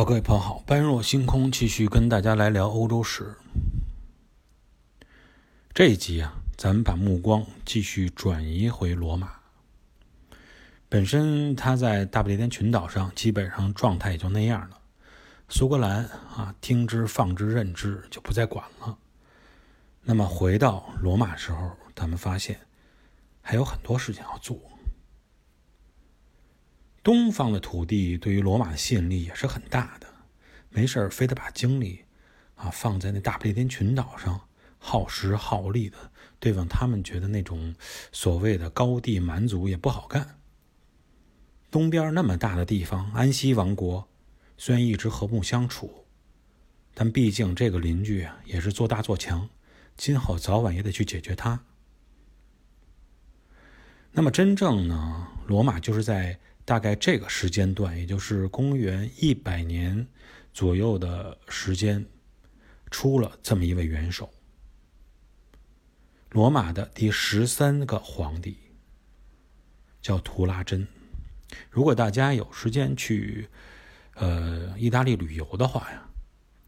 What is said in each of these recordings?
好，各位朋友好，般若星空继续跟大家来聊欧洲史。这一集啊，咱们把目光继续转移回罗马。本身他在大不列颠群岛上，基本上状态也就那样了。苏格兰啊，听之放之任之，就不再管了。那么回到罗马时候，咱们发现还有很多事情要做。东方的土地对于罗马的吸引力也是很大的，没事非得把精力啊放在那大不列颠群岛上，耗时耗力的对付他们觉得那种所谓的高地蛮族也不好干。东边那么大的地方，安息王国虽然一直和睦相处，但毕竟这个邻居啊也是做大做强，今后早晚也得去解决它。那么真正呢，罗马就是在。大概这个时间段，也就是公元一百年左右的时间，出了这么一位元首，罗马的第十三个皇帝，叫图拉真。如果大家有时间去，呃，意大利旅游的话呀，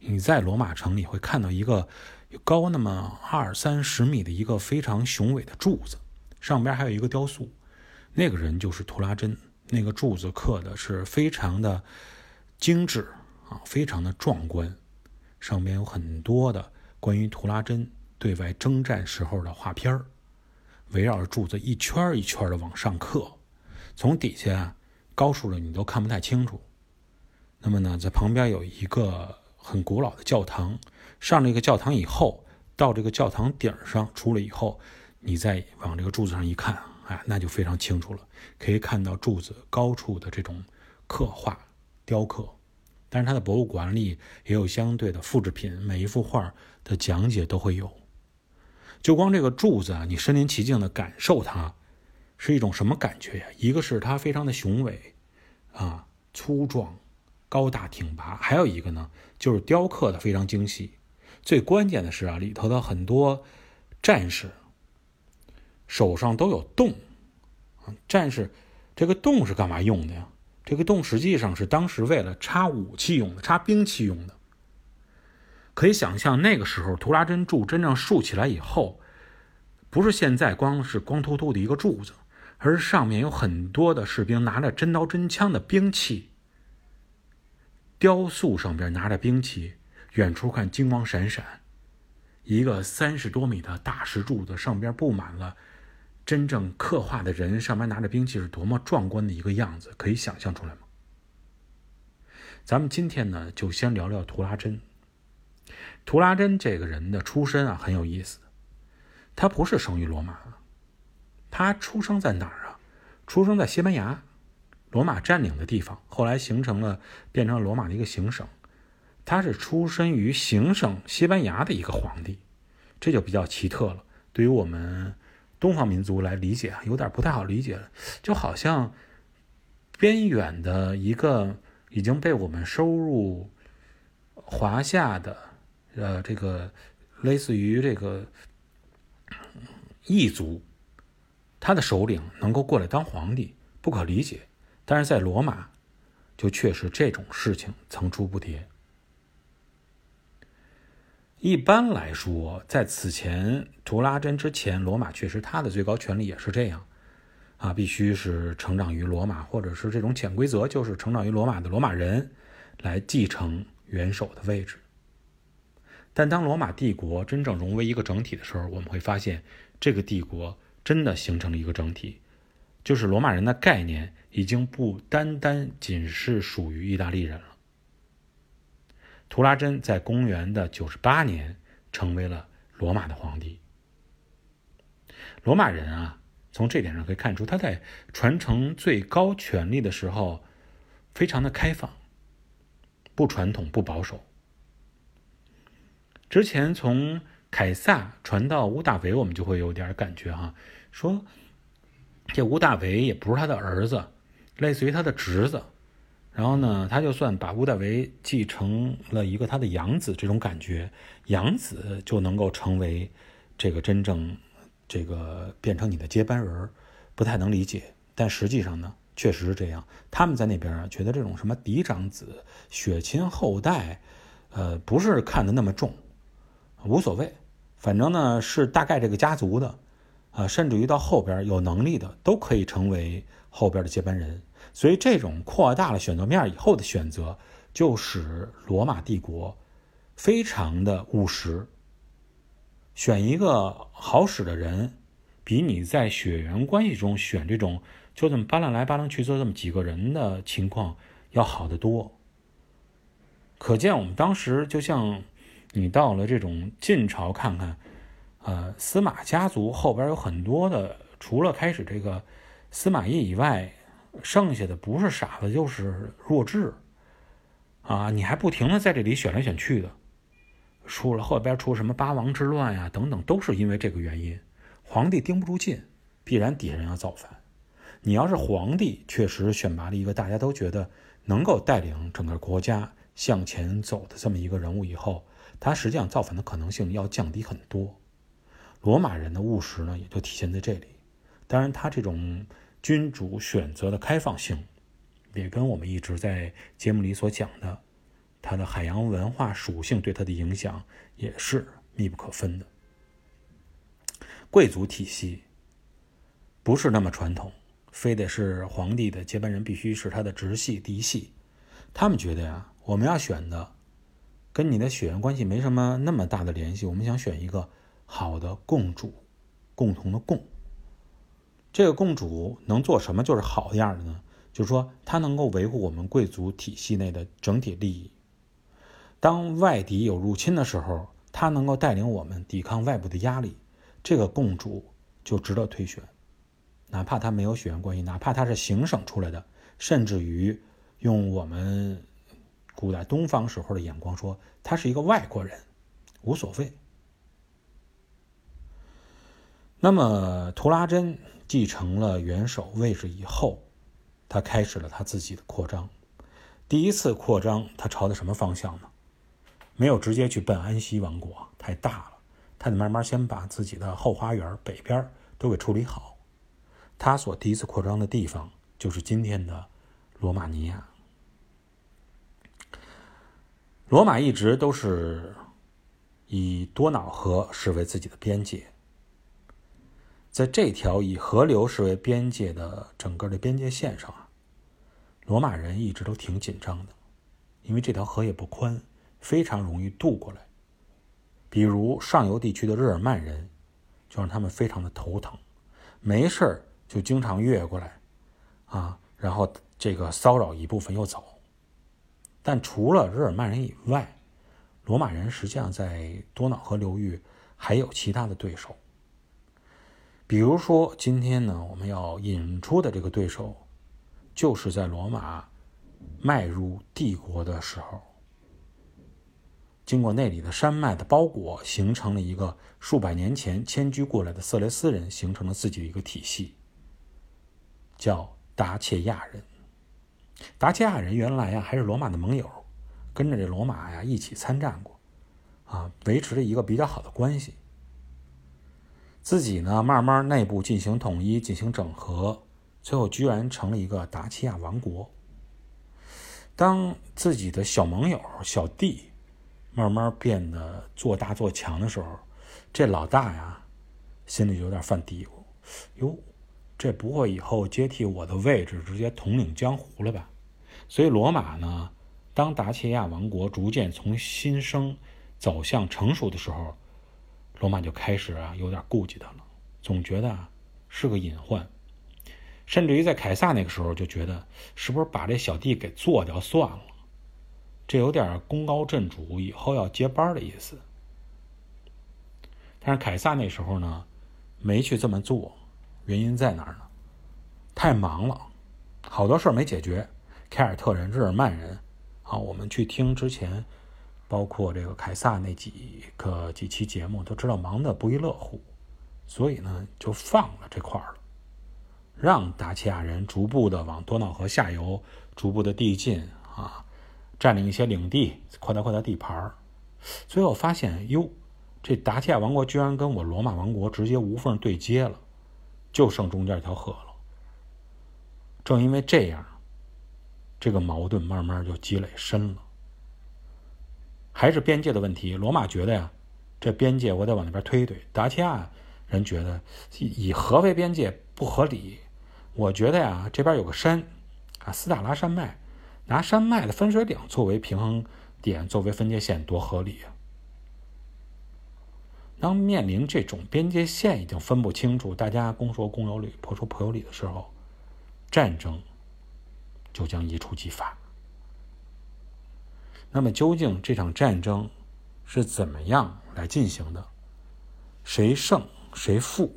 你在罗马城里会看到一个高那么二三十米的一个非常雄伟的柱子，上边还有一个雕塑，那个人就是图拉真。那个柱子刻的是非常的精致啊，非常的壮观，上面有很多的关于图拉真对外征战时候的画片围绕着柱子一圈一圈的往上刻，从底下高处的你都看不太清楚。那么呢，在旁边有一个很古老的教堂，上了一个教堂以后，到这个教堂顶上出来以后，你再往这个柱子上一看啊。啊，那就非常清楚了，可以看到柱子高处的这种刻画、雕刻。但是它的博物馆里也有相对的复制品，每一幅画的讲解都会有。就光这个柱子啊，你身临其境的感受它，是一种什么感觉呀？一个是它非常的雄伟，啊，粗壮、高大挺拔；还有一个呢，就是雕刻的非常精细。最关键的是啊，里头的很多战士。手上都有洞，啊，战士，这个洞是干嘛用的呀？这个洞实际上是当时为了插武器用的，插兵器用的。可以想象那个时候，图拉真柱真正竖起来以后，不是现在光是光秃秃的一个柱子，而是上面有很多的士兵拿着真刀真枪的兵器，雕塑上边拿着兵器，远处看金光闪闪，一个三十多米的大石柱子上边布满了。真正刻画的人上面拿着兵器是多么壮观的一个样子，可以想象出来吗？咱们今天呢，就先聊聊图拉真。图拉真这个人的出身啊，很有意思。他不是生于罗马，他出生在哪儿啊？出生在西班牙，罗马占领的地方，后来形成了变成了罗马的一个行省。他是出身于行省西班牙的一个皇帝，这就比较奇特了。对于我们。东方民族来理解，有点不太好理解了，就好像边远的一个已经被我们收入华夏的，呃，这个类似于这个异族，他的首领能够过来当皇帝，不可理解。但是在罗马，就确实这种事情层出不穷。一般来说，在此前图拉真之前，罗马确实他的最高权力也是这样，啊，必须是成长于罗马，或者是这种潜规则，就是成长于罗马的罗马人来继承元首的位置。但当罗马帝国真正融为一个整体的时候，我们会发现，这个帝国真的形成了一个整体，就是罗马人的概念已经不单单仅是属于意大利人了。图拉真在公元的九十八年成为了罗马的皇帝。罗马人啊，从这点上可以看出，他在传承最高权力的时候，非常的开放，不传统不保守。之前从凯撒传到屋大维，我们就会有点感觉哈，说这屋大维也不是他的儿子，类似于他的侄子。然后呢，他就算把屋大维继承了一个他的养子，这种感觉，养子就能够成为这个真正这个变成你的接班人，不太能理解。但实际上呢，确实是这样。他们在那边啊，觉得这种什么嫡长子、血亲后代，呃，不是看得那么重，无所谓，反正呢是大概这个家族的，啊，甚至于到后边有能力的都可以成为后边的接班人。所以这种扩大了选择面以后的选择，就使罗马帝国非常的务实，选一个好使的人。比你在血缘关系中选这种就这么扒拉来扒拉去做这么几个人的情况要好得多。可见我们当时就像你到了这种晋朝看看，呃，司马家族后边有很多的，除了开始这个司马懿以外，剩下的不是傻子就是弱智，啊，你还不停的在这里选来选去的，出了后边出什么八王之乱呀等等，都是因为这个原因。皇帝盯不住劲，必然底下人要造反。你要是皇帝，确实选拔了一个大家都觉得能够带领整个国家向前走的这么一个人物以后，他实际上造反的可能性要降低很多。罗马人的务实呢，也就体现在这里。当然，他这种君主选择的开放性，也跟我们一直在节目里所讲的他的海洋文化属性对他的影响也是密不可分的。贵族体系不是那么传统，非得是皇帝的接班人必须是他的直系嫡系。他们觉得呀，我们要选的跟你的血缘关系没什么那么大的联系，我们想选一个好的共主，共同的共。这个共主能做什么就是好样的呢？就是说他能够维护我们贵族体系内的整体利益。当外敌有入侵的时候，他能够带领我们抵抗外部的压力。这个共主就值得推选，哪怕他没有血缘关系，哪怕他是行省出来的，甚至于用我们古代东方时候的眼光说，他是一个外国人，无所谓。那么图拉真继承了元首位置以后，他开始了他自己的扩张。第一次扩张，他朝的什么方向呢？没有直接去奔安息王国，太大了。他得慢慢先把自己的后花园北边都给处理好。他所第一次扩张的地方就是今天的罗马尼亚。罗马一直都是以多瑙河视为自己的边界，在这条以河流视为边界的整个的边界线上啊，罗马人一直都挺紧张的，因为这条河也不宽，非常容易渡过来。比如上游地区的日耳曼人，就让他们非常的头疼，没事儿就经常越过来，啊，然后这个骚扰一部分又走。但除了日耳曼人以外，罗马人实际上在多瑙河流域还有其他的对手。比如说今天呢，我们要引出的这个对手，就是在罗马迈入帝国的时候。经过那里的山脉的包裹，形成了一个数百年前迁居过来的色雷斯人形成了自己的一个体系，叫达切亚人。达切亚人原来呀还是罗马的盟友，跟着这罗马呀一起参战过，啊，维持着一个比较好的关系。自己呢慢慢内部进行统一，进行整合，最后居然成了一个达契亚王国。当自己的小盟友小弟。慢慢变得做大做强的时候，这老大呀，心里有点犯嘀咕：哟，这不会以后接替我的位置，直接统领江湖了吧？所以罗马呢，当达契亚王国逐渐从新生走向成熟的时候，罗马就开始啊有点顾忌他了，总觉得是个隐患，甚至于在凯撒那个时候就觉得，是不是把这小弟给做掉算了？这有点功高震主，以后要接班的意思。但是凯撒那时候呢，没去这么做，原因在哪儿呢？太忙了，好多事儿没解决。凯尔特人、日耳曼人，啊，我们去听之前，包括这个凯撒那几个几期节目，都知道忙得不亦乐乎。所以呢，就放了这块儿了，让达契亚人逐步的往多瑙河下游逐步的递进啊。占领一些领地，扩大扩大地盘儿，最后发现，哟，这达契亚王国居然跟我罗马王国直接无缝对接了，就剩中间一条河了。正因为这样，这个矛盾慢慢就积累深了。还是边界的问题，罗马觉得呀，这边界我得往那边推一推。达契亚人觉得以河为边界不合理，我觉得呀，这边有个山，啊，斯大拉山脉，拿山脉的分水岭作为平衡点，作为分界线，多合理啊！当面临这种边界线已经分不清楚，大家公说公有理，婆说婆有理的时候，战争就将一触即发。那么，究竟这场战争是怎么样来进行的？谁胜谁负？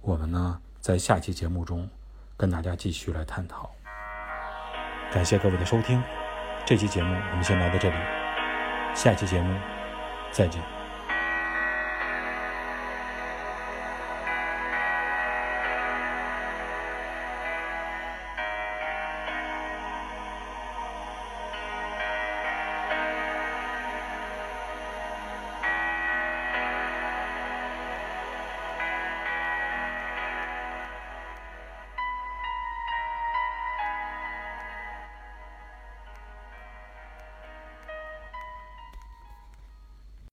我们呢，在下期节目中跟大家继续来探讨。感谢各位的收听，这期节目我们先来到这里，下期节目再见。